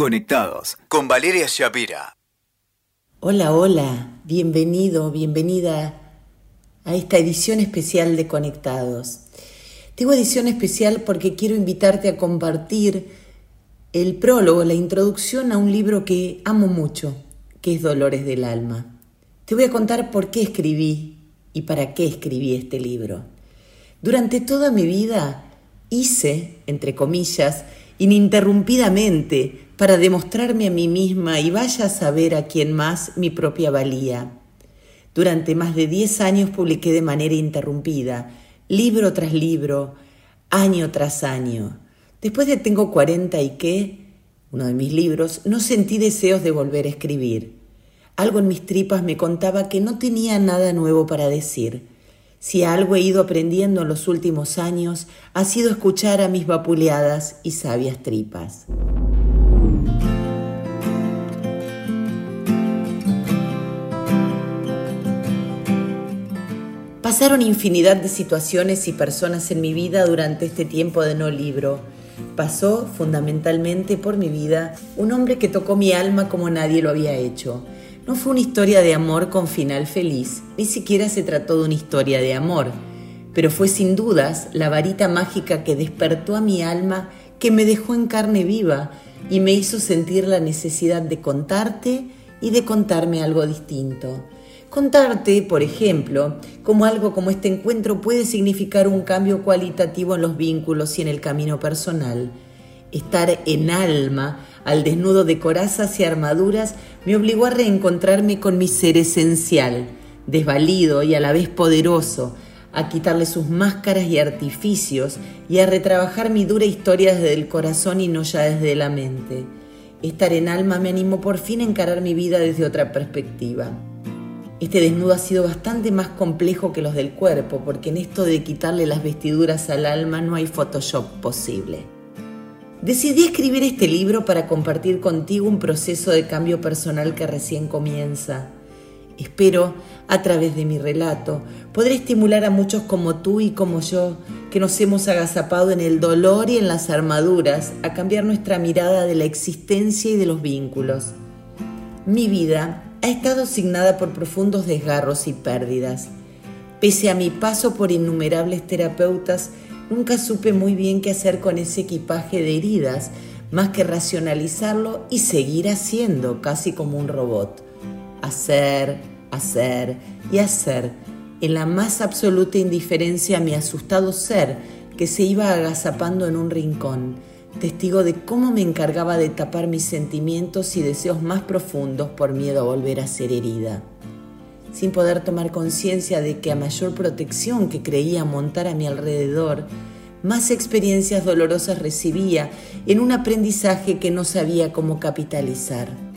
Conectados con Valeria Shapira. Hola, hola, bienvenido, bienvenida a esta edición especial de Conectados. Tengo edición especial porque quiero invitarte a compartir el prólogo, la introducción a un libro que amo mucho, que es Dolores del Alma. Te voy a contar por qué escribí y para qué escribí este libro. Durante toda mi vida hice, entre comillas, ininterrumpidamente para demostrarme a mí misma y vaya a saber a quién más mi propia valía. Durante más de diez años publiqué de manera interrumpida, libro tras libro, año tras año. Después de Tengo 40 y qué, uno de mis libros, no sentí deseos de volver a escribir. Algo en mis tripas me contaba que no tenía nada nuevo para decir. Si algo he ido aprendiendo en los últimos años, ha sido escuchar a mis vapuleadas y sabias tripas. Pasaron infinidad de situaciones y personas en mi vida durante este tiempo de no libro. Pasó fundamentalmente por mi vida un hombre que tocó mi alma como nadie lo había hecho. No fue una historia de amor con final feliz, ni siquiera se trató de una historia de amor, pero fue sin dudas la varita mágica que despertó a mi alma, que me dejó en carne viva y me hizo sentir la necesidad de contarte y de contarme algo distinto. Contarte, por ejemplo, cómo algo como este encuentro puede significar un cambio cualitativo en los vínculos y en el camino personal. Estar en alma, al desnudo de corazas y armaduras, me obligó a reencontrarme con mi ser esencial, desvalido y a la vez poderoso, a quitarle sus máscaras y artificios y a retrabajar mi dura historia desde el corazón y no ya desde la mente. Estar en alma me animó por fin a encarar mi vida desde otra perspectiva. Este desnudo ha sido bastante más complejo que los del cuerpo, porque en esto de quitarle las vestiduras al alma no hay Photoshop posible. Decidí escribir este libro para compartir contigo un proceso de cambio personal que recién comienza. Espero, a través de mi relato, poder estimular a muchos como tú y como yo, que nos hemos agazapado en el dolor y en las armaduras, a cambiar nuestra mirada de la existencia y de los vínculos. Mi vida ha estado asignada por profundos desgarros y pérdidas. Pese a mi paso por innumerables terapeutas, nunca supe muy bien qué hacer con ese equipaje de heridas, más que racionalizarlo y seguir haciendo, casi como un robot. Hacer, hacer y hacer, en la más absoluta indiferencia a mi asustado ser que se iba agazapando en un rincón testigo de cómo me encargaba de tapar mis sentimientos y deseos más profundos por miedo a volver a ser herida. Sin poder tomar conciencia de que a mayor protección que creía montar a mi alrededor, más experiencias dolorosas recibía en un aprendizaje que no sabía cómo capitalizar.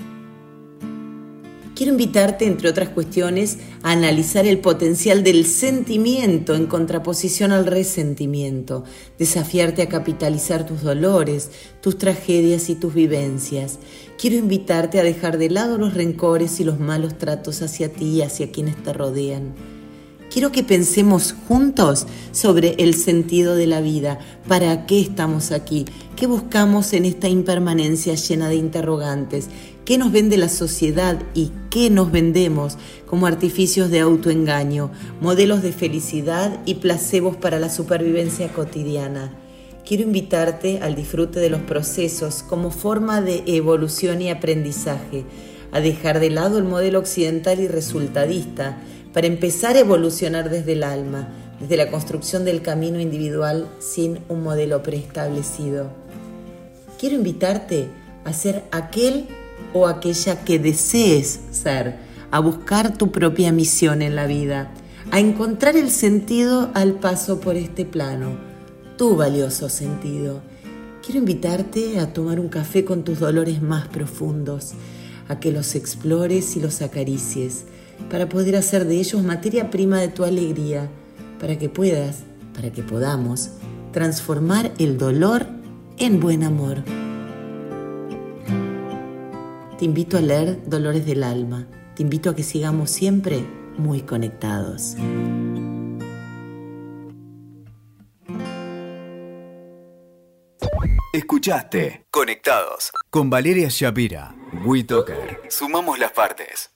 Quiero invitarte, entre otras cuestiones, a analizar el potencial del sentimiento en contraposición al resentimiento, desafiarte a capitalizar tus dolores, tus tragedias y tus vivencias. Quiero invitarte a dejar de lado los rencores y los malos tratos hacia ti y hacia quienes te rodean. Quiero que pensemos juntos sobre el sentido de la vida, para qué estamos aquí, qué buscamos en esta impermanencia llena de interrogantes qué nos vende la sociedad y qué nos vendemos como artificios de autoengaño, modelos de felicidad y placebos para la supervivencia cotidiana. Quiero invitarte al disfrute de los procesos como forma de evolución y aprendizaje, a dejar de lado el modelo occidental y resultadista para empezar a evolucionar desde el alma, desde la construcción del camino individual sin un modelo preestablecido. Quiero invitarte a ser aquel o aquella que desees ser, a buscar tu propia misión en la vida, a encontrar el sentido al paso por este plano, tu valioso sentido. Quiero invitarte a tomar un café con tus dolores más profundos, a que los explores y los acaricies, para poder hacer de ellos materia prima de tu alegría, para que puedas, para que podamos, transformar el dolor en buen amor. Te invito a leer Dolores del Alma. Te invito a que sigamos siempre muy conectados. Escuchaste Conectados con Valeria Shapira. WeToker. Sumamos las partes.